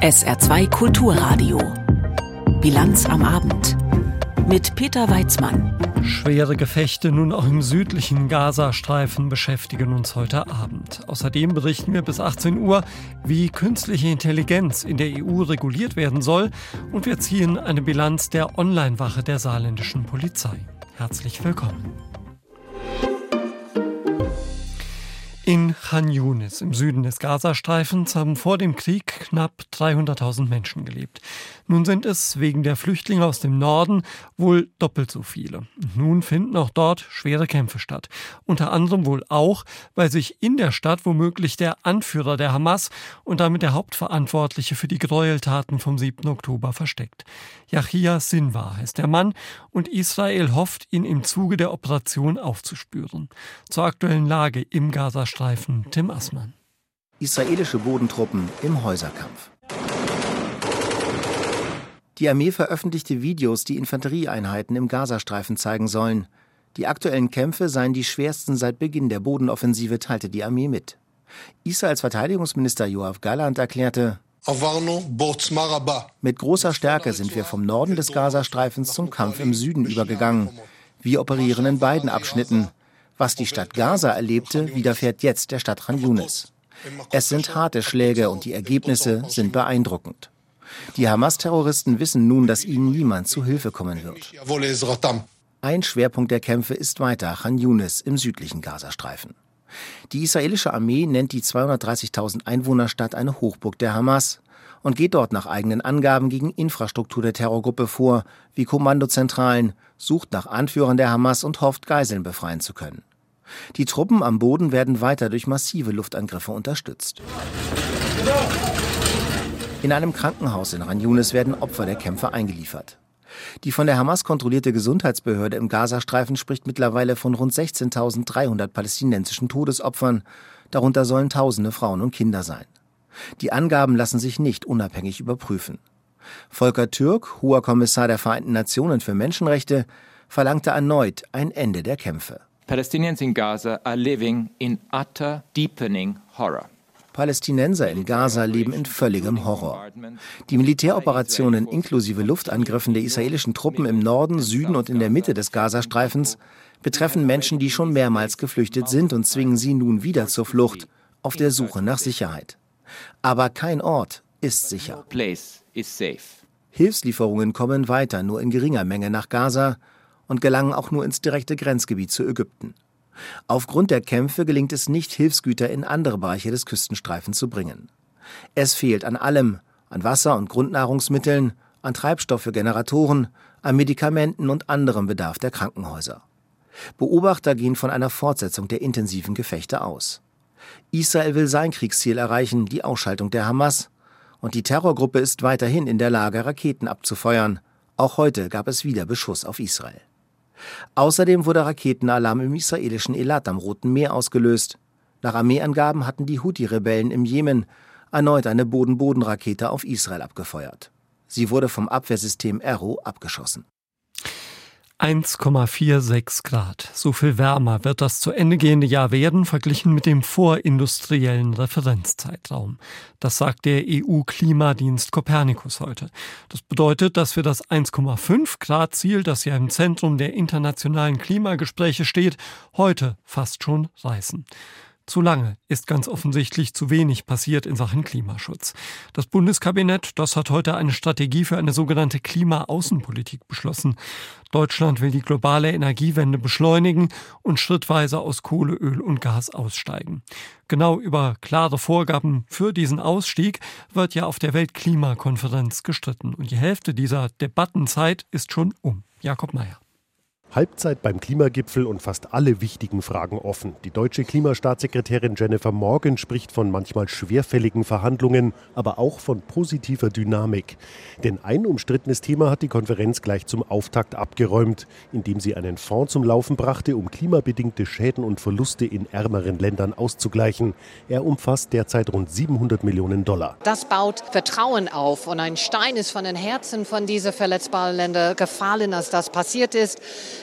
SR2 Kulturradio. Bilanz am Abend. Mit Peter Weizmann. Schwere Gefechte nun auch im südlichen Gazastreifen beschäftigen uns heute Abend. Außerdem berichten wir bis 18 Uhr, wie künstliche Intelligenz in der EU reguliert werden soll und wir ziehen eine Bilanz der Online-Wache der saarländischen Polizei. Herzlich willkommen. In Khan Yunis im Süden des Gazastreifens haben vor dem Krieg knapp 300.000 Menschen gelebt. Nun sind es wegen der Flüchtlinge aus dem Norden wohl doppelt so viele. nun finden auch dort schwere Kämpfe statt. Unter anderem wohl auch, weil sich in der Stadt womöglich der Anführer der Hamas und damit der Hauptverantwortliche für die Gräueltaten vom 7. Oktober versteckt. Yahya Sinwar heißt der Mann und Israel hofft, ihn im Zuge der Operation aufzuspüren. Zur aktuellen Lage im Gazastreifen Streifen Tim Assmann. Israelische Bodentruppen im Häuserkampf. Die Armee veröffentlichte Videos, die Infanterieeinheiten im Gazastreifen zeigen sollen. Die aktuellen Kämpfe seien die schwersten seit Beginn der Bodenoffensive, teilte die Armee mit. Israels Verteidigungsminister Joachim Galland erklärte, mit großer Stärke sind wir vom Norden des Gazastreifens zum Kampf im Süden übergegangen. Wir operieren in beiden Abschnitten. Was die Stadt Gaza erlebte, widerfährt jetzt der Stadt Khan Yunis. Es sind harte Schläge und die Ergebnisse sind beeindruckend. Die Hamas-Terroristen wissen nun, dass ihnen niemand zu Hilfe kommen wird. Ein Schwerpunkt der Kämpfe ist weiter Khan Yunis im südlichen Gazastreifen. Die israelische Armee nennt die 230.000 Einwohnerstadt eine Hochburg der Hamas und geht dort nach eigenen Angaben gegen Infrastruktur der Terrorgruppe vor, wie Kommandozentralen, sucht nach Anführern der Hamas und hofft, Geiseln befreien zu können. Die Truppen am Boden werden weiter durch massive Luftangriffe unterstützt. In einem Krankenhaus in Ran Yunis werden Opfer der Kämpfe eingeliefert. Die von der Hamas kontrollierte Gesundheitsbehörde im Gazastreifen spricht mittlerweile von rund 16.300 palästinensischen Todesopfern, darunter sollen tausende Frauen und Kinder sein. Die Angaben lassen sich nicht unabhängig überprüfen. Volker Türk, hoher Kommissar der Vereinten Nationen für Menschenrechte, verlangte erneut ein Ende der Kämpfe. Palestinians in Gaza are living in utter deepening horror. Palästinenser in Gaza leben in völligem Horror. Die Militäroperationen inklusive Luftangriffen der israelischen Truppen im Norden, Süden und in der Mitte des Gazastreifens betreffen Menschen, die schon mehrmals geflüchtet sind und zwingen sie nun wieder zur Flucht, auf der Suche nach Sicherheit. Aber kein Ort ist sicher. Hilfslieferungen kommen weiter nur in geringer Menge nach Gaza und gelangen auch nur ins direkte Grenzgebiet zu Ägypten. Aufgrund der Kämpfe gelingt es nicht, Hilfsgüter in andere Bereiche des Küstenstreifens zu bringen. Es fehlt an allem, an Wasser und Grundnahrungsmitteln, an Treibstoff für Generatoren, an Medikamenten und anderem Bedarf der Krankenhäuser. Beobachter gehen von einer Fortsetzung der intensiven Gefechte aus. Israel will sein Kriegsziel erreichen, die Ausschaltung der Hamas, und die Terrorgruppe ist weiterhin in der Lage, Raketen abzufeuern. Auch heute gab es wieder Beschuss auf Israel. Außerdem wurde Raketenalarm im israelischen Elat am Roten Meer ausgelöst. Nach Armeeangaben hatten die Houthi-Rebellen im Jemen erneut eine Boden-Boden-Rakete auf Israel abgefeuert. Sie wurde vom Abwehrsystem Arrow abgeschossen. 1,46 Grad. So viel wärmer wird das zu Ende gehende Jahr werden, verglichen mit dem vorindustriellen Referenzzeitraum. Das sagt der EU-Klimadienst Copernicus heute. Das bedeutet, dass wir das 1,5 Grad Ziel, das ja im Zentrum der internationalen Klimagespräche steht, heute fast schon reißen. Zu lange ist ganz offensichtlich zu wenig passiert in Sachen Klimaschutz. Das Bundeskabinett, das hat heute eine Strategie für eine sogenannte Klimaaußenpolitik beschlossen. Deutschland will die globale Energiewende beschleunigen und schrittweise aus Kohle, Öl und Gas aussteigen. Genau über klare Vorgaben für diesen Ausstieg wird ja auf der Weltklimakonferenz gestritten. Und die Hälfte dieser Debattenzeit ist schon um. Jakob Mayer. Halbzeit beim Klimagipfel und fast alle wichtigen Fragen offen. Die deutsche Klimastaatssekretärin Jennifer Morgan spricht von manchmal schwerfälligen Verhandlungen, aber auch von positiver Dynamik. Denn ein umstrittenes Thema hat die Konferenz gleich zum Auftakt abgeräumt, indem sie einen Fonds zum Laufen brachte, um klimabedingte Schäden und Verluste in ärmeren Ländern auszugleichen. Er umfasst derzeit rund 700 Millionen Dollar. Das baut Vertrauen auf und ein Stein ist von den Herzen von diesen verletzbaren Ländern gefallen, als das passiert ist.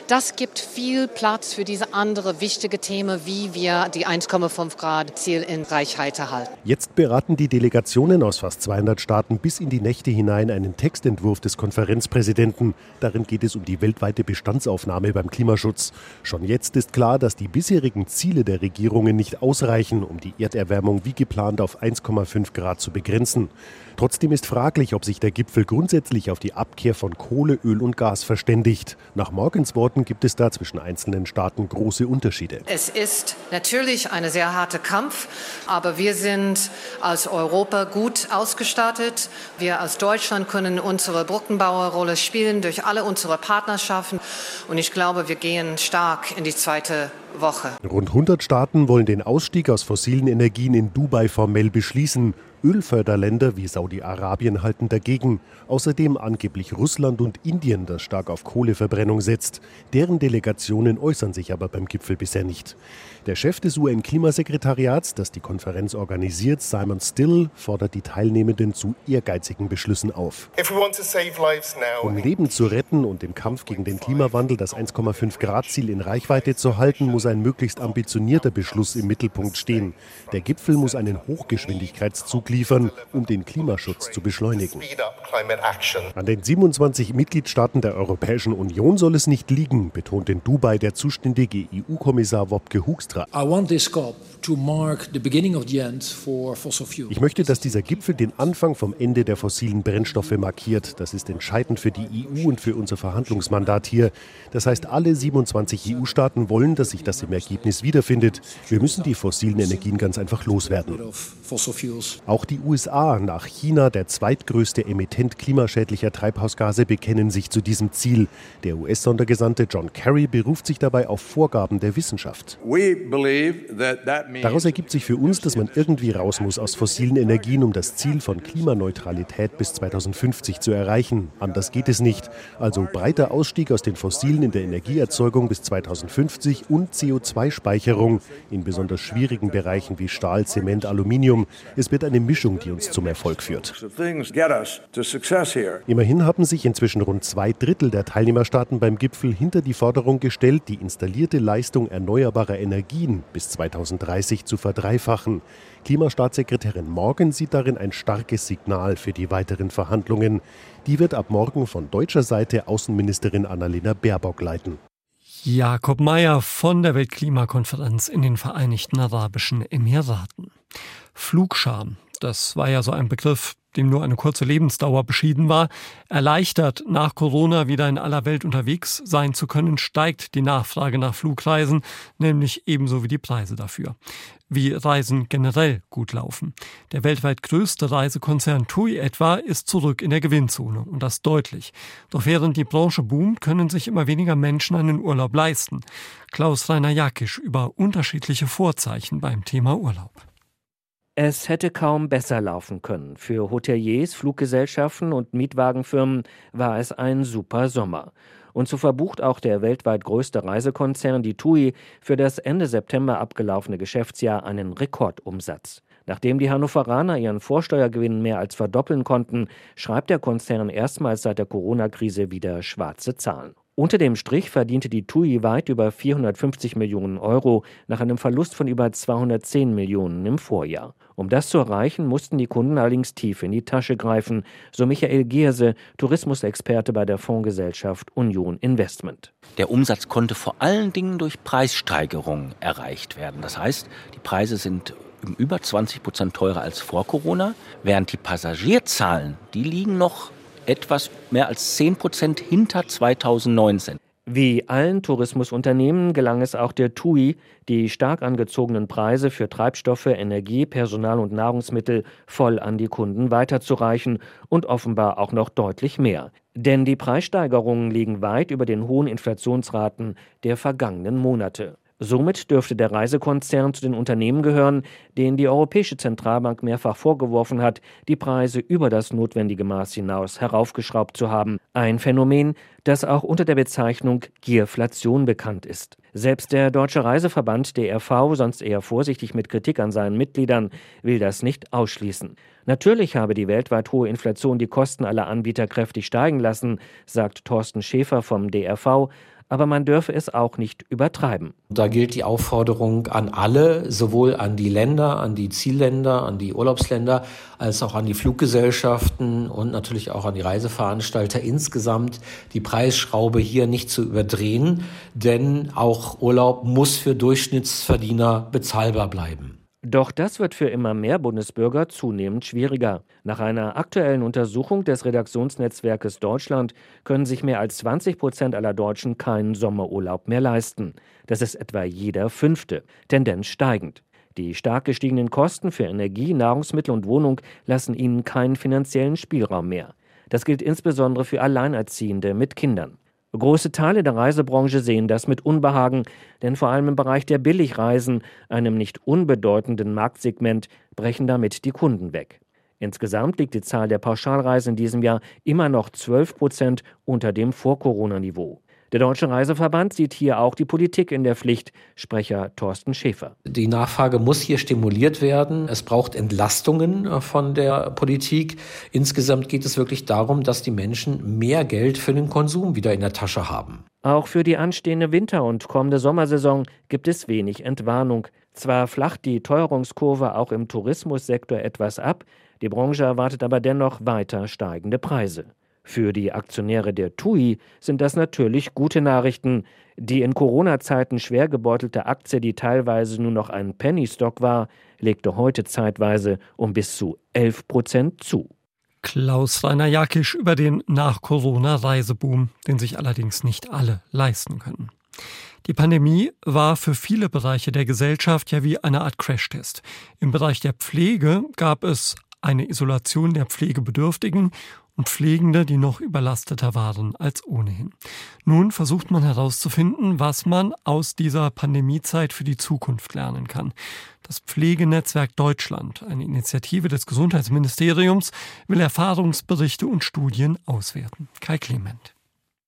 Das gibt viel Platz für diese andere wichtige Themen, wie wir die 1,5 Grad Ziel in Reichweite halten. Jetzt beraten die Delegationen aus fast 200 Staaten bis in die Nächte hinein einen Textentwurf des Konferenzpräsidenten. Darin geht es um die weltweite Bestandsaufnahme beim Klimaschutz. Schon jetzt ist klar, dass die bisherigen Ziele der Regierungen nicht ausreichen, um die Erderwärmung wie geplant auf 1,5 Grad zu begrenzen. Trotzdem ist fraglich, ob sich der Gipfel grundsätzlich auf die Abkehr von Kohle, Öl und Gas verständigt. Nach Morgens Worten gibt es da zwischen einzelnen Staaten große Unterschiede. Es ist natürlich ein sehr harter Kampf, aber wir sind als Europa gut ausgestattet. Wir als Deutschland können unsere Brückenbauerrolle spielen durch alle unsere Partnerschaften. Und ich glaube, wir gehen stark in die zweite Woche. Rund 100 Staaten wollen den Ausstieg aus fossilen Energien in Dubai formell beschließen. Ölförderländer wie Saudi-Arabien halten dagegen. Außerdem angeblich Russland und Indien, das stark auf Kohleverbrennung setzt. Deren Delegationen äußern sich aber beim Gipfel bisher nicht. Der Chef des UN-Klimasekretariats, das die Konferenz organisiert, Simon Still, fordert die Teilnehmenden zu ehrgeizigen Beschlüssen auf. Um Leben zu retten und im Kampf gegen den Klimawandel das 1,5-Grad-Ziel in Reichweite zu halten, muss ein möglichst ambitionierter Beschluss im Mittelpunkt stehen. Der Gipfel muss einen Hochgeschwindigkeitszug liefern, um den Klimaschutz zu beschleunigen. An den 27 Mitgliedstaaten der Europäischen Union soll es nicht liegen, betont in Dubai der zuständige EU-Kommissar Wopke Hoekstra. Ich möchte, dass dieser Gipfel den Anfang vom Ende der fossilen Brennstoffe markiert. Das ist entscheidend für die EU und für unser Verhandlungsmandat hier. Das heißt, alle 27 EU-Staaten wollen, dass sich das im Ergebnis wiederfindet. Wir müssen die fossilen Energien ganz einfach loswerden. Auch die USA, nach China der zweitgrößte Emittent klimaschädlicher Treibhausgase, bekennen sich zu diesem Ziel. Der US-Sondergesandte John Kerry beruft sich dabei auf Vorgaben der Wissenschaft. Daraus ergibt sich für uns, dass man irgendwie raus muss aus fossilen Energien, um das Ziel von Klimaneutralität bis 2050 zu erreichen. Anders geht es nicht. Also breiter Ausstieg aus den Fossilen in der Energieerzeugung bis 2050 und CO2-Speicherung in besonders schwierigen Bereichen wie Stahl, Zement, Aluminium. Es wird eine Mischung, die uns zum Erfolg führt. Immerhin haben sich inzwischen rund zwei Drittel der Teilnehmerstaaten beim Gipfel hinter die Forderung gestellt, die installierte Leistung erneuerbarer Energien bis 2030 zu verdreifachen. Klimastaatssekretärin Morgan sieht darin ein starkes Signal für die weiteren Verhandlungen. Die wird ab morgen von deutscher Seite Außenministerin Annalena Baerbock leiten. Jakob Mayer von der Weltklimakonferenz in den Vereinigten Arabischen Emiraten. Flugscham, das war ja so ein Begriff, dem nur eine kurze Lebensdauer beschieden war, erleichtert nach Corona wieder in aller Welt unterwegs sein zu können, steigt die Nachfrage nach Flugreisen, nämlich ebenso wie die Preise dafür. Wie Reisen generell gut laufen. Der weltweit größte Reisekonzern TUI etwa ist zurück in der Gewinnzone und das deutlich. Doch während die Branche boomt, können sich immer weniger Menschen einen Urlaub leisten. Klaus Rainer Jakisch über unterschiedliche Vorzeichen beim Thema Urlaub. Es hätte kaum besser laufen können. Für Hoteliers, Fluggesellschaften und Mietwagenfirmen war es ein super Sommer. Und so verbucht auch der weltweit größte Reisekonzern, die TUI, für das Ende September abgelaufene Geschäftsjahr einen Rekordumsatz. Nachdem die Hannoveraner ihren Vorsteuergewinn mehr als verdoppeln konnten, schreibt der Konzern erstmals seit der Corona-Krise wieder schwarze Zahlen. Unter dem Strich verdiente die TUI weit über 450 Millionen Euro nach einem Verlust von über 210 Millionen im Vorjahr. Um das zu erreichen, mussten die Kunden allerdings tief in die Tasche greifen, so Michael Gierse, Tourismusexperte bei der Fondsgesellschaft Union Investment. Der Umsatz konnte vor allen Dingen durch Preissteigerungen erreicht werden. Das heißt, die Preise sind über 20 Prozent teurer als vor Corona, während die Passagierzahlen, die liegen noch etwas mehr als 10 Prozent hinter 2019. Wie allen Tourismusunternehmen gelang es auch der TUI, die stark angezogenen Preise für Treibstoffe, Energie, Personal und Nahrungsmittel voll an die Kunden weiterzureichen und offenbar auch noch deutlich mehr. Denn die Preissteigerungen liegen weit über den hohen Inflationsraten der vergangenen Monate. Somit dürfte der Reisekonzern zu den Unternehmen gehören, denen die Europäische Zentralbank mehrfach vorgeworfen hat, die Preise über das notwendige Maß hinaus heraufgeschraubt zu haben. Ein Phänomen, das auch unter der Bezeichnung Gierflation bekannt ist. Selbst der Deutsche Reiseverband DRV, sonst eher vorsichtig mit Kritik an seinen Mitgliedern, will das nicht ausschließen. Natürlich habe die weltweit hohe Inflation die Kosten aller Anbieter kräftig steigen lassen, sagt Thorsten Schäfer vom DRV, aber man dürfe es auch nicht übertreiben. Da gilt die Aufforderung an alle, sowohl an die Länder, an die Zielländer, an die Urlaubsländer, als auch an die Fluggesellschaften und natürlich auch an die Reiseveranstalter insgesamt, die Preisschraube hier nicht zu überdrehen, denn auch Urlaub muss für Durchschnittsverdiener bezahlbar bleiben. Doch das wird für immer mehr Bundesbürger zunehmend schwieriger. Nach einer aktuellen Untersuchung des Redaktionsnetzwerkes Deutschland können sich mehr als 20 Prozent aller Deutschen keinen Sommerurlaub mehr leisten. Das ist etwa jeder fünfte, Tendenz steigend. Die stark gestiegenen Kosten für Energie, Nahrungsmittel und Wohnung lassen ihnen keinen finanziellen Spielraum mehr. Das gilt insbesondere für Alleinerziehende mit Kindern. Große Teile der Reisebranche sehen das mit Unbehagen, denn vor allem im Bereich der Billigreisen, einem nicht unbedeutenden Marktsegment, brechen damit die Kunden weg. Insgesamt liegt die Zahl der Pauschalreisen in diesem Jahr immer noch 12 Prozent unter dem Vor-Corona-Niveau. Der Deutsche Reiseverband sieht hier auch die Politik in der Pflicht, Sprecher Thorsten Schäfer. Die Nachfrage muss hier stimuliert werden. Es braucht Entlastungen äh, von der Politik. Insgesamt geht es wirklich darum, dass die Menschen mehr Geld für den Konsum wieder in der Tasche haben. Auch für die anstehende Winter- und kommende Sommersaison gibt es wenig Entwarnung. Zwar flacht die Teuerungskurve auch im Tourismussektor etwas ab, die Branche erwartet aber dennoch weiter steigende Preise. Für die Aktionäre der TUI sind das natürlich gute Nachrichten. Die in Corona-Zeiten schwer gebeutelte Aktie, die teilweise nur noch ein Penny-Stock war, legte heute zeitweise um bis zu 11 Prozent zu. Klaus Rainer Jakisch über den Nach-Corona-Reiseboom, den sich allerdings nicht alle leisten können. Die Pandemie war für viele Bereiche der Gesellschaft ja wie eine Art Crashtest. Im Bereich der Pflege gab es eine Isolation der Pflegebedürftigen und Pflegende, die noch überlasteter waren als ohnehin. Nun versucht man herauszufinden, was man aus dieser Pandemiezeit für die Zukunft lernen kann. Das Pflegenetzwerk Deutschland, eine Initiative des Gesundheitsministeriums, will Erfahrungsberichte und Studien auswerten. Kai Clement.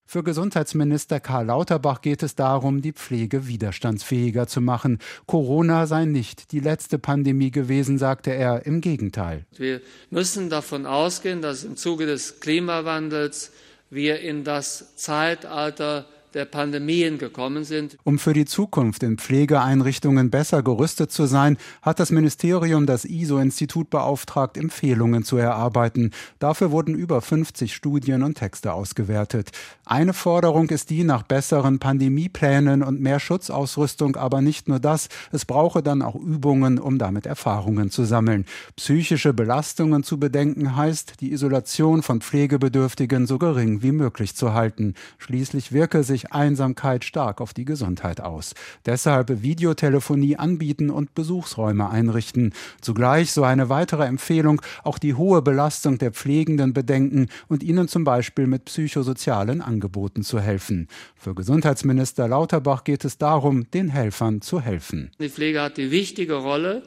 Für Gesundheitsminister Karl Lauterbach geht es darum, die Pflege widerstandsfähiger zu machen. Corona sei nicht die letzte Pandemie gewesen, sagte er. Im Gegenteil. Wir müssen davon ausgehen, dass im Zuge des Klimawandels wir in das Zeitalter der Pandemien gekommen sind. Um für die Zukunft in Pflegeeinrichtungen besser gerüstet zu sein, hat das Ministerium das ISO-Institut beauftragt, Empfehlungen zu erarbeiten. Dafür wurden über 50 Studien und Texte ausgewertet. Eine Forderung ist die nach besseren Pandemieplänen und mehr Schutzausrüstung, aber nicht nur das, es brauche dann auch Übungen, um damit Erfahrungen zu sammeln. Psychische Belastungen zu bedenken heißt, die Isolation von Pflegebedürftigen so gering wie möglich zu halten. Schließlich wirke sich Einsamkeit stark auf die Gesundheit aus. Deshalb Videotelefonie anbieten und Besuchsräume einrichten. Zugleich, so eine weitere Empfehlung, auch die hohe Belastung der Pflegenden bedenken und ihnen zum Beispiel mit psychosozialen Angeboten zu helfen. Für Gesundheitsminister Lauterbach geht es darum, den Helfern zu helfen. Die Pflege hat die wichtige Rolle,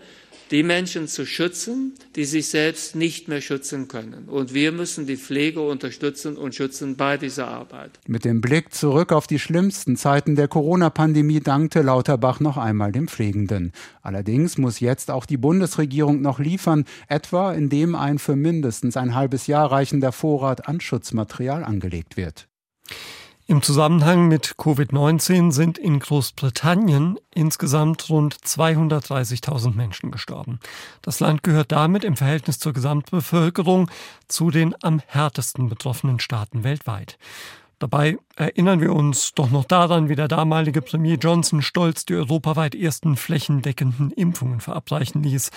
die Menschen zu schützen, die sich selbst nicht mehr schützen können. Und wir müssen die Pflege unterstützen und schützen bei dieser Arbeit. Mit dem Blick zurück auf die schlimmsten Zeiten der Corona-Pandemie dankte Lauterbach noch einmal dem Pflegenden. Allerdings muss jetzt auch die Bundesregierung noch liefern, etwa indem ein für mindestens ein halbes Jahr reichender Vorrat an Schutzmaterial angelegt wird. Im Zusammenhang mit Covid-19 sind in Großbritannien insgesamt rund 230.000 Menschen gestorben. Das Land gehört damit im Verhältnis zur Gesamtbevölkerung zu den am härtesten betroffenen Staaten weltweit. Dabei erinnern wir uns doch noch daran, wie der damalige Premier Johnson stolz die europaweit ersten flächendeckenden Impfungen verabreichen ließ.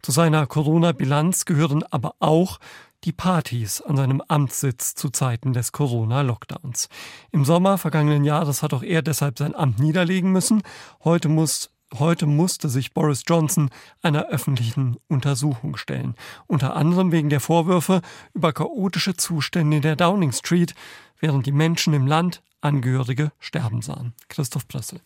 Zu seiner Corona-Bilanz gehören aber auch die Partys an seinem Amtssitz zu Zeiten des Corona-Lockdowns. Im Sommer vergangenen Jahres hat auch er deshalb sein Amt niederlegen müssen. Heute muss Heute musste sich Boris Johnson einer öffentlichen Untersuchung stellen, unter anderem wegen der Vorwürfe über chaotische Zustände in der Downing Street, während die Menschen im Land Angehörige sterben sahen. Christoph Pressel.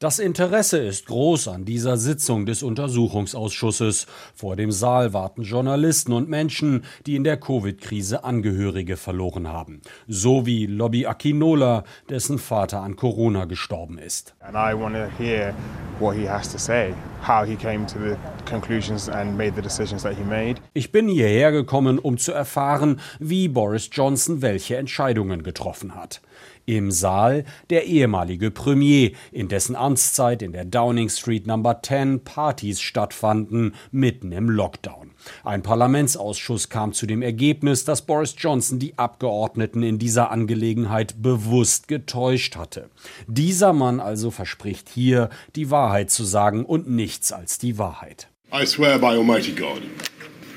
Das Interesse ist groß an dieser Sitzung des Untersuchungsausschusses. Vor dem Saal warten Journalisten und Menschen, die in der Covid-Krise Angehörige verloren haben. So wie Lobby Akinola, dessen Vater an Corona gestorben ist. And I want to hear what he has to say, how he came to the conclusions and made the decisions that he made. Ich bin hierher gekommen, um zu erfahren, wie Boris Johnson welche Entscheidungen getroffen hat. Im Saal der ehemalige Premier, in dessen Amtszeit in der Downing Street Number 10 Partys stattfanden, mitten im Lockdown. Ein Parlamentsausschuss kam zu dem Ergebnis, dass Boris Johnson die Abgeordneten in dieser Angelegenheit bewusst getäuscht hatte. Dieser Mann also verspricht hier, die Wahrheit zu sagen und nichts als die Wahrheit. I swear by Almighty God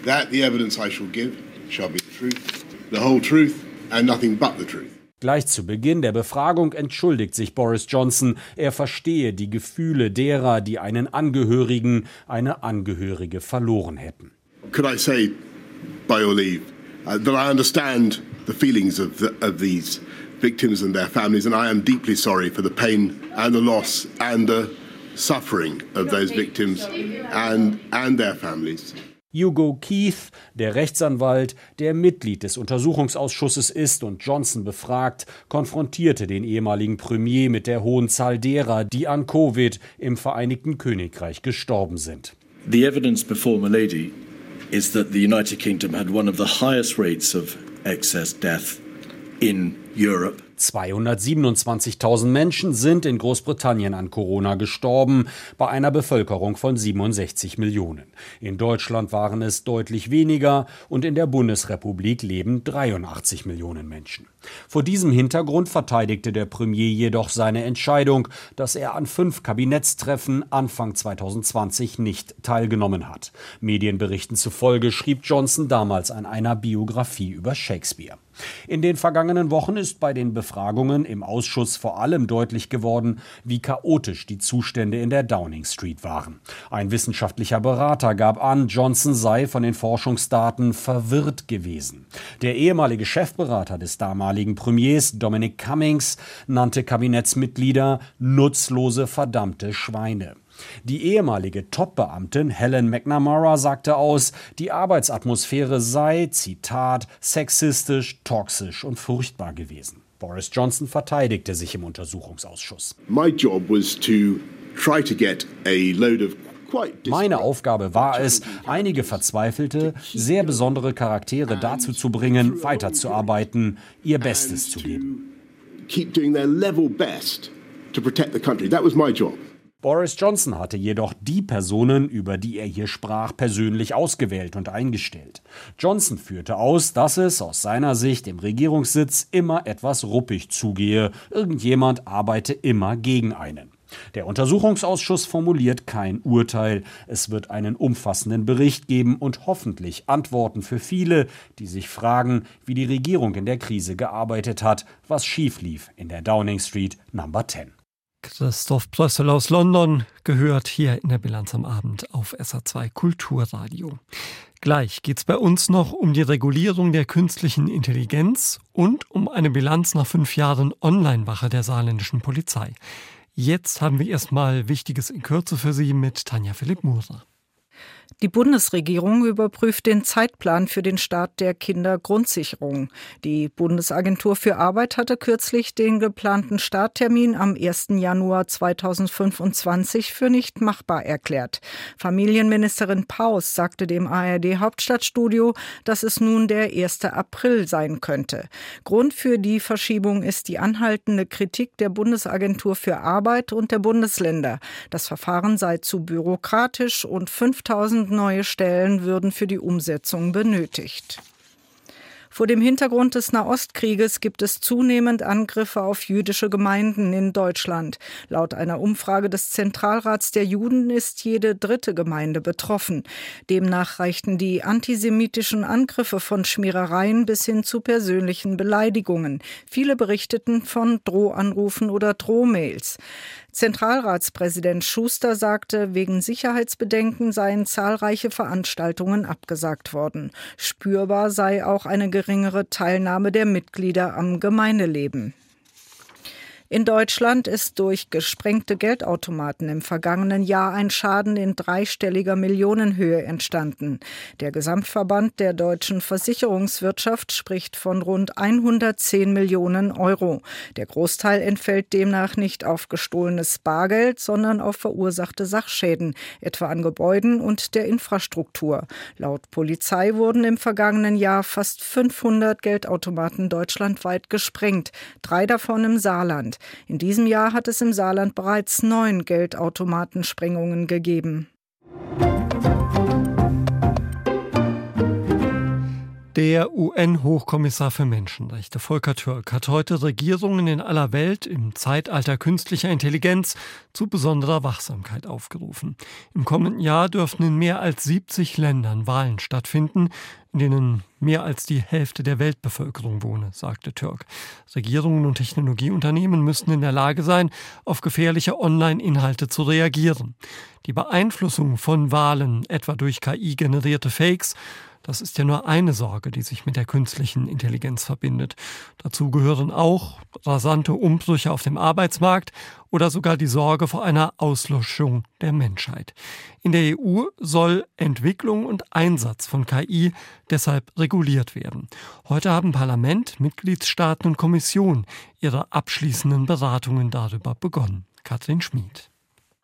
that the evidence I shall give shall be the truth, the whole truth and nothing but the truth. Gleich zu Beginn der Befragung entschuldigt sich Boris Johnson, er verstehe die Gefühle derer, die einen Angehörigen, eine Angehörige verloren hätten. Could I say, by your leave, uh, that I understand the feelings of, the, of these victims and their families, and I am deeply sorry for the pain and the loss and the suffering of those victims and, and their families. Hugo Keith, der Rechtsanwalt, der Mitglied des Untersuchungsausschusses ist und Johnson befragt, konfrontierte den ehemaligen Premier mit der hohen Zahl derer, die an Covid im Vereinigten Königreich gestorben sind. The evidence before Milady is that the United Kingdom had one of the highest rates of excess death in Europe. 227.000 Menschen sind in Großbritannien an Corona gestorben, bei einer Bevölkerung von 67 Millionen. In Deutschland waren es deutlich weniger und in der Bundesrepublik leben 83 Millionen Menschen. Vor diesem Hintergrund verteidigte der Premier jedoch seine Entscheidung, dass er an fünf Kabinettstreffen Anfang 2020 nicht teilgenommen hat. Medienberichten zufolge schrieb Johnson damals an einer Biografie über Shakespeare. In den vergangenen Wochen ist bei den Befragungen im Ausschuss vor allem deutlich geworden, wie chaotisch die Zustände in der Downing Street waren. Ein wissenschaftlicher Berater gab an, Johnson sei von den Forschungsdaten verwirrt gewesen. Der ehemalige Chefberater des damaligen Premiers, Dominic Cummings, nannte Kabinettsmitglieder nutzlose verdammte Schweine. Die ehemalige Top-Beamtin Helen McNamara sagte aus, die Arbeitsatmosphäre sei, Zitat, sexistisch, toxisch und furchtbar gewesen. Boris Johnson verteidigte sich im Untersuchungsausschuss. My job was to try to get a load of meine Aufgabe war es, einige verzweifelte, sehr besondere Charaktere dazu zu bringen, weiterzuarbeiten, ihr Bestes zu geben. Boris Johnson hatte jedoch die Personen, über die er hier sprach, persönlich ausgewählt und eingestellt. Johnson führte aus, dass es aus seiner Sicht im Regierungssitz immer etwas ruppig zugehe, irgendjemand arbeite immer gegen einen. Der Untersuchungsausschuss formuliert kein Urteil, es wird einen umfassenden Bericht geben und hoffentlich Antworten für viele, die sich fragen, wie die Regierung in der Krise gearbeitet hat, was schief lief in der Downing Street Number 10. Christoph Brössel aus London gehört hier in der Bilanz am Abend auf SA2 Kulturradio. Gleich geht's bei uns noch um die Regulierung der künstlichen Intelligenz und um eine Bilanz nach fünf Jahren Online-Wache der saarländischen Polizei. Jetzt haben wir erstmal Wichtiges in Kürze für Sie mit Tanja Philipp Muser. Die Bundesregierung überprüft den Zeitplan für den Start der Kindergrundsicherung. Die Bundesagentur für Arbeit hatte kürzlich den geplanten Starttermin am 1. Januar 2025 für nicht machbar erklärt. Familienministerin Paus sagte dem ARD Hauptstadtstudio, dass es nun der 1. April sein könnte. Grund für die Verschiebung ist die anhaltende Kritik der Bundesagentur für Arbeit und der Bundesländer. Das Verfahren sei zu bürokratisch und 5000 neue Stellen würden für die Umsetzung benötigt. Vor dem Hintergrund des Nahostkrieges gibt es zunehmend Angriffe auf jüdische Gemeinden in Deutschland. Laut einer Umfrage des Zentralrats der Juden ist jede dritte Gemeinde betroffen. Demnach reichten die antisemitischen Angriffe von Schmierereien bis hin zu persönlichen Beleidigungen. Viele berichteten von Drohanrufen oder Drohmails. Zentralratspräsident Schuster sagte, wegen Sicherheitsbedenken seien zahlreiche Veranstaltungen abgesagt worden. Spürbar sei auch eine geringere Teilnahme der Mitglieder am Gemeindeleben. In Deutschland ist durch gesprengte Geldautomaten im vergangenen Jahr ein Schaden in dreistelliger Millionenhöhe entstanden. Der Gesamtverband der deutschen Versicherungswirtschaft spricht von rund 110 Millionen Euro. Der Großteil entfällt demnach nicht auf gestohlenes Bargeld, sondern auf verursachte Sachschäden, etwa an Gebäuden und der Infrastruktur. Laut Polizei wurden im vergangenen Jahr fast 500 Geldautomaten deutschlandweit gesprengt, drei davon im Saarland. In diesem Jahr hat es im Saarland bereits neun Geldautomatensprengungen gegeben. Der UN-Hochkommissar für Menschenrechte Volker Türk hat heute Regierungen in aller Welt im Zeitalter künstlicher Intelligenz zu besonderer Wachsamkeit aufgerufen. Im kommenden Jahr dürften in mehr als 70 Ländern Wahlen stattfinden, in denen mehr als die Hälfte der Weltbevölkerung wohne, sagte Türk. Regierungen und Technologieunternehmen müssten in der Lage sein, auf gefährliche Online-Inhalte zu reagieren. Die Beeinflussung von Wahlen, etwa durch KI-generierte Fakes, das ist ja nur eine Sorge, die sich mit der künstlichen Intelligenz verbindet. Dazu gehören auch rasante Umbrüche auf dem Arbeitsmarkt oder sogar die Sorge vor einer Auslöschung der Menschheit. In der EU soll Entwicklung und Einsatz von KI deshalb reguliert werden. Heute haben Parlament, Mitgliedstaaten und Kommission ihre abschließenden Beratungen darüber begonnen. Katrin Schmid.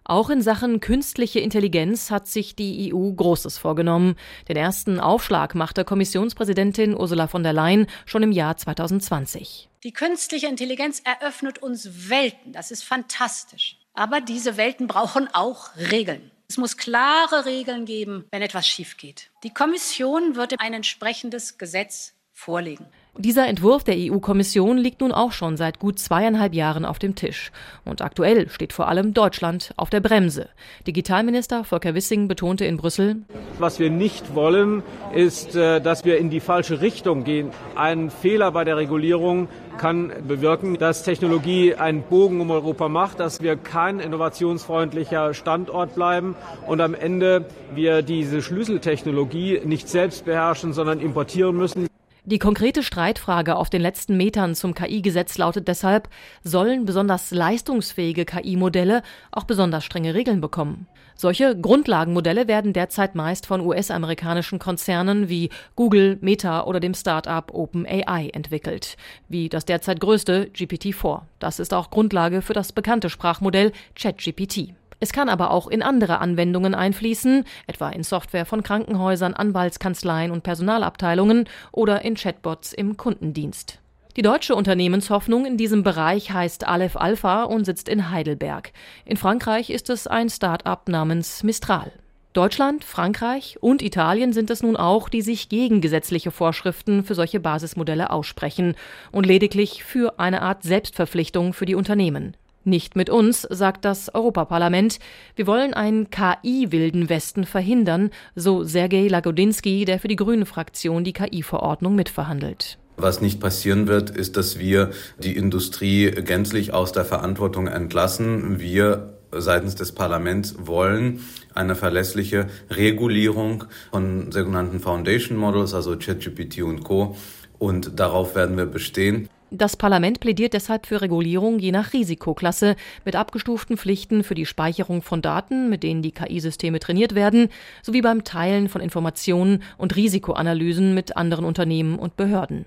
Auch in Sachen künstliche Intelligenz hat sich die EU Großes vorgenommen. Den ersten Aufschlag machte Kommissionspräsidentin Ursula von der Leyen schon im Jahr 2020. Die künstliche Intelligenz eröffnet uns Welten. Das ist fantastisch. Aber diese Welten brauchen auch Regeln. Es muss klare Regeln geben, wenn etwas schief geht. Die Kommission wird ein entsprechendes Gesetz vorlegen. Dieser Entwurf der EU-Kommission liegt nun auch schon seit gut zweieinhalb Jahren auf dem Tisch. Und aktuell steht vor allem Deutschland auf der Bremse. Digitalminister Volker Wissing betonte in Brüssel, Was wir nicht wollen, ist, äh, dass wir in die falsche Richtung gehen. Ein Fehler bei der Regulierung kann bewirken, dass Technologie einen Bogen um Europa macht, dass wir kein innovationsfreundlicher Standort bleiben und am Ende wir diese Schlüsseltechnologie nicht selbst beherrschen, sondern importieren müssen. Die konkrete Streitfrage auf den letzten Metern zum KI-Gesetz lautet deshalb, sollen besonders leistungsfähige KI-Modelle auch besonders strenge Regeln bekommen? Solche Grundlagenmodelle werden derzeit meist von US-amerikanischen Konzernen wie Google, Meta oder dem Start-up OpenAI entwickelt, wie das derzeit größte GPT-4. Das ist auch Grundlage für das bekannte Sprachmodell ChatGPT. Es kann aber auch in andere Anwendungen einfließen, etwa in Software von Krankenhäusern, Anwaltskanzleien und Personalabteilungen oder in Chatbots im Kundendienst. Die deutsche Unternehmenshoffnung in diesem Bereich heißt Aleph Alpha und sitzt in Heidelberg. In Frankreich ist es ein Start-up namens Mistral. Deutschland, Frankreich und Italien sind es nun auch, die sich gegen gesetzliche Vorschriften für solche Basismodelle aussprechen und lediglich für eine Art Selbstverpflichtung für die Unternehmen. Nicht mit uns, sagt das Europaparlament. Wir wollen einen KI-wilden Westen verhindern, so Sergei Lagodinsky, der für die Grünen-Fraktion die KI-Verordnung mitverhandelt. Was nicht passieren wird, ist, dass wir die Industrie gänzlich aus der Verantwortung entlassen. Wir seitens des Parlaments wollen eine verlässliche Regulierung von sogenannten Foundation Models, also ChatGPT und Co. Und darauf werden wir bestehen. Das Parlament plädiert deshalb für Regulierung je nach Risikoklasse mit abgestuften Pflichten für die Speicherung von Daten, mit denen die KI-Systeme trainiert werden, sowie beim Teilen von Informationen und Risikoanalysen mit anderen Unternehmen und Behörden.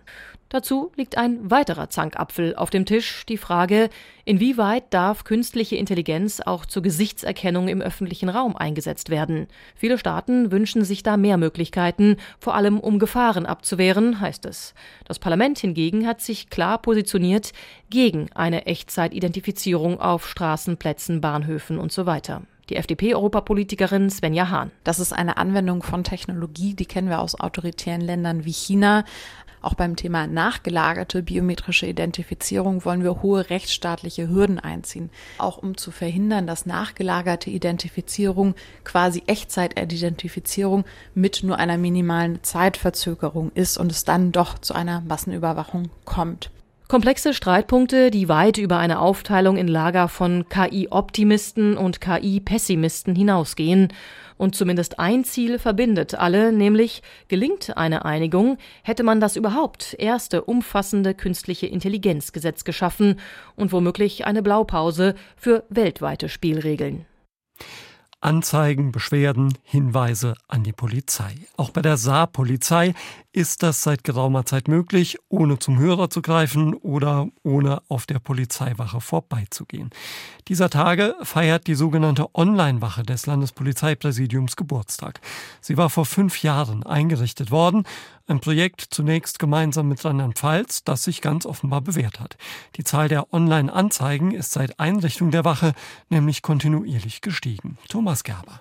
Dazu liegt ein weiterer Zankapfel auf dem Tisch, die Frage, inwieweit darf künstliche Intelligenz auch zur Gesichtserkennung im öffentlichen Raum eingesetzt werden. Viele Staaten wünschen sich da mehr Möglichkeiten, vor allem um Gefahren abzuwehren, heißt es. Das Parlament hingegen hat sich klar positioniert gegen eine Echtzeitidentifizierung auf Straßen, Plätzen, Bahnhöfen und so weiter die FDP-Europapolitikerin Svenja Hahn. Das ist eine Anwendung von Technologie, die kennen wir aus autoritären Ländern wie China. Auch beim Thema nachgelagerte biometrische Identifizierung wollen wir hohe rechtsstaatliche Hürden einziehen, auch um zu verhindern, dass nachgelagerte Identifizierung quasi Echtzeit-Identifizierung mit nur einer minimalen Zeitverzögerung ist und es dann doch zu einer Massenüberwachung kommt. Komplexe Streitpunkte, die weit über eine Aufteilung in Lager von KI-Optimisten und KI-Pessimisten hinausgehen. Und zumindest ein Ziel verbindet alle, nämlich gelingt eine Einigung, hätte man das überhaupt erste umfassende künstliche Intelligenzgesetz geschaffen und womöglich eine Blaupause für weltweite Spielregeln. Anzeigen, Beschwerden, Hinweise an die Polizei. Auch bei der Saarpolizei ist das seit geraumer Zeit möglich, ohne zum Hörer zu greifen oder ohne auf der Polizeiwache vorbeizugehen. Dieser Tage feiert die sogenannte Online-Wache des Landespolizeipräsidiums Geburtstag. Sie war vor fünf Jahren eingerichtet worden. Ein Projekt zunächst gemeinsam mit Rheinland-Pfalz, das sich ganz offenbar bewährt hat. Die Zahl der Online-Anzeigen ist seit Einrichtung der Wache nämlich kontinuierlich gestiegen. Thomas Gerber.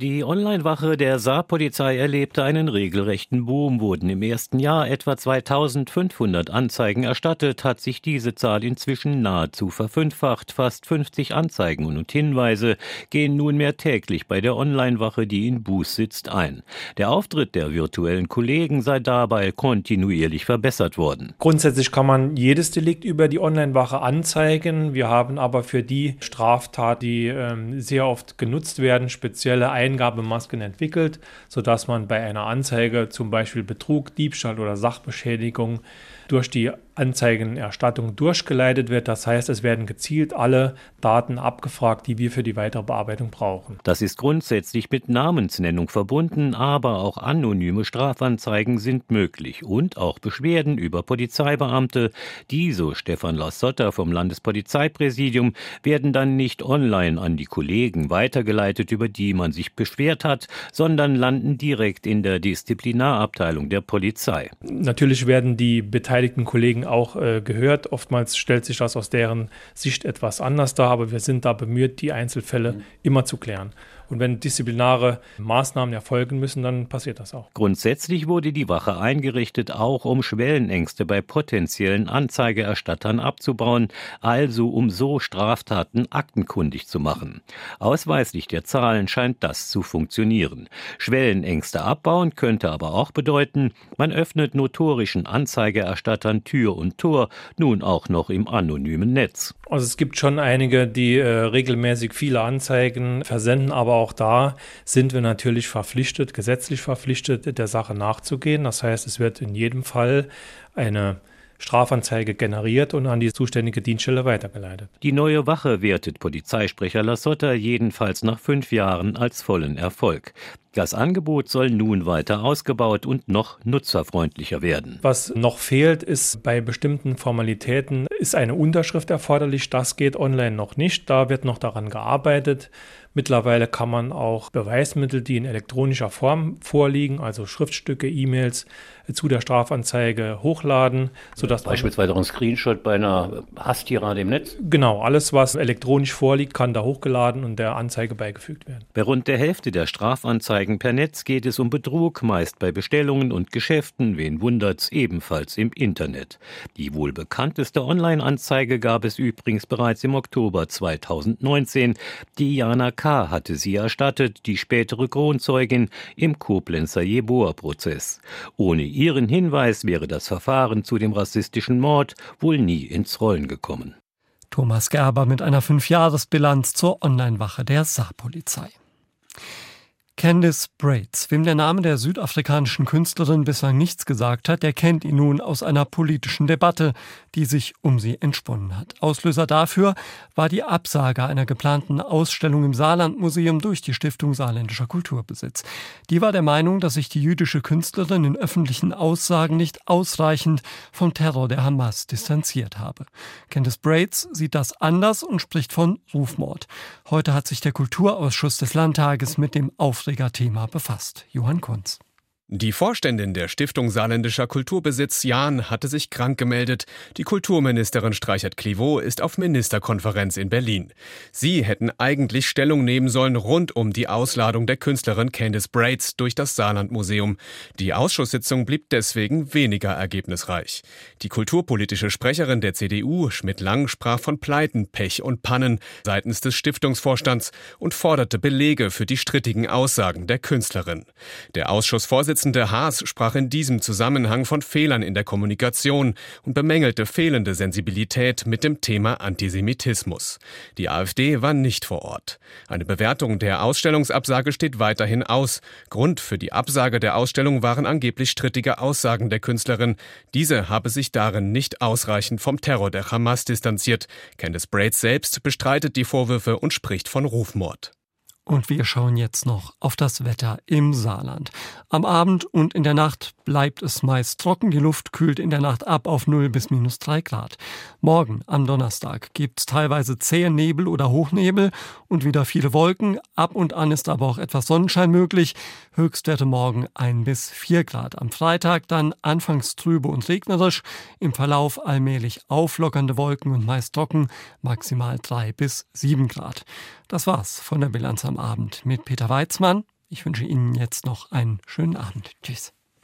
Die Online-Wache der Saarpolizei erlebte einen regelrechten Boom. Wurden im ersten Jahr etwa 2500 Anzeigen erstattet, hat sich diese Zahl inzwischen nahezu verfünffacht. Fast 50 Anzeigen und Hinweise gehen nunmehr täglich bei der Online-Wache, die in Buß sitzt, ein. Der Auftritt der virtuellen Kollegen sei dabei kontinuierlich verbessert worden. Grundsätzlich kann man jedes Delikt über die Online-Wache anzeigen. Wir haben aber für die Straftat, die ähm, sehr oft genutzt werden, spezielle Eingabemasken entwickelt, sodass man bei einer Anzeige zum Beispiel Betrug, Diebstahl oder Sachbeschädigung durch die Anzeigenerstattung durchgeleitet wird. Das heißt, es werden gezielt alle Daten abgefragt, die wir für die weitere Bearbeitung brauchen. Das ist grundsätzlich mit Namensnennung verbunden, aber auch anonyme Strafanzeigen sind möglich und auch Beschwerden über Polizeibeamte. Die, so Stefan Lassotta vom Landespolizeipräsidium, werden dann nicht online an die Kollegen weitergeleitet, über die man sich beschwert hat, sondern landen direkt in der Disziplinarabteilung der Polizei. Natürlich werden die beteiligten Kollegen auch äh, gehört. Oftmals stellt sich das aus deren Sicht etwas anders dar, aber wir sind da bemüht, die Einzelfälle mhm. immer zu klären. Und wenn disziplinare Maßnahmen erfolgen müssen, dann passiert das auch. Grundsätzlich wurde die Wache eingerichtet, auch um Schwellenängste bei potenziellen Anzeigeerstattern abzubauen, also um so Straftaten aktenkundig zu machen. Ausweislich der Zahlen scheint das zu funktionieren. Schwellenängste abbauen könnte aber auch bedeuten, man öffnet notorischen Anzeigeerstattern Tür und Tor, nun auch noch im anonymen Netz. Also es gibt schon einige, die äh, regelmäßig viele Anzeigen versenden, aber auch da sind wir natürlich verpflichtet, gesetzlich verpflichtet, der Sache nachzugehen. Das heißt, es wird in jedem Fall eine Strafanzeige generiert und an die zuständige Dienststelle weitergeleitet. Die neue Wache wertet Polizeisprecher Lassotta jedenfalls nach fünf Jahren als vollen Erfolg. Das Angebot soll nun weiter ausgebaut und noch nutzerfreundlicher werden. Was noch fehlt, ist bei bestimmten Formalitäten ist eine Unterschrift erforderlich. Das geht online noch nicht. Da wird noch daran gearbeitet. Mittlerweile kann man auch Beweismittel, die in elektronischer Form vorliegen, also Schriftstücke, E-Mails, zu der Strafanzeige hochladen, sodass beispielsweise auch ein Screenshot bei einer Hasstirade im Netz. Genau, alles was elektronisch vorliegt, kann da hochgeladen und der Anzeige beigefügt werden. Bei rund der Hälfte der Strafanzeigen per Netz geht es um Betrug, meist bei Bestellungen und Geschäften, wen wundert's, ebenfalls im Internet. Die wohl bekannteste Online-Anzeige gab es übrigens bereits im Oktober 2019. Die Jana K. hatte sie erstattet, die spätere Kronzeugin im Koblenzer Jeboa-Prozess. Ohne ihren Hinweis wäre das Verfahren zu dem rassistischen Mord wohl nie ins Rollen gekommen. Thomas Gerber mit einer Fünfjahresbilanz zur Online-Wache der Saarpolizei. Candice Braids. Wem der Name der südafrikanischen Künstlerin bislang nichts gesagt hat, der kennt ihn nun aus einer politischen Debatte, die sich um sie entsponnen hat. Auslöser dafür war die Absage einer geplanten Ausstellung im Saarlandmuseum durch die Stiftung Saarländischer Kulturbesitz. Die war der Meinung, dass sich die jüdische Künstlerin in öffentlichen Aussagen nicht ausreichend vom Terror der Hamas distanziert habe. Candice Braids sieht das anders und spricht von Rufmord. Heute hat sich der Kulturausschuss des Landtages mit dem Auftrag Aufregerthema befasst. Johann Kunz. Die Vorständin der Stiftung Saarländischer Kulturbesitz Jahn hatte sich krank gemeldet. Die Kulturministerin Streichert-Clivaux ist auf Ministerkonferenz in Berlin. Sie hätten eigentlich Stellung nehmen sollen rund um die Ausladung der Künstlerin Candice Braids durch das Saarlandmuseum. Die Ausschusssitzung blieb deswegen weniger ergebnisreich. Die kulturpolitische Sprecherin der CDU, Schmidt-Lang, sprach von Pleiten, Pech und Pannen seitens des Stiftungsvorstands und forderte Belege für die strittigen Aussagen der Künstlerin. Der Ausschussvorsitzende Vorsitzende Haas sprach in diesem Zusammenhang von Fehlern in der Kommunikation und bemängelte fehlende Sensibilität mit dem Thema Antisemitismus. Die AfD war nicht vor Ort. Eine Bewertung der Ausstellungsabsage steht weiterhin aus. Grund für die Absage der Ausstellung waren angeblich strittige Aussagen der Künstlerin. Diese habe sich darin nicht ausreichend vom Terror der Hamas distanziert. Candice Braids selbst bestreitet die Vorwürfe und spricht von Rufmord. Und wir schauen jetzt noch auf das Wetter im Saarland. Am Abend und in der Nacht bleibt es meist trocken. Die Luft kühlt in der Nacht ab auf 0 bis minus 3 Grad. Morgen, am Donnerstag, gibt es teilweise zähe Nebel oder Hochnebel und wieder viele Wolken. Ab und an ist aber auch etwas Sonnenschein möglich. Höchstwerte morgen 1 bis 4 Grad. Am Freitag dann anfangs trübe und regnerisch. Im Verlauf allmählich auflockernde Wolken und meist trocken. Maximal 3 bis 7 Grad. Das war's von der Bilanz am Abend mit Peter Weizmann. Ich wünsche Ihnen jetzt noch einen schönen Abend. Tschüss.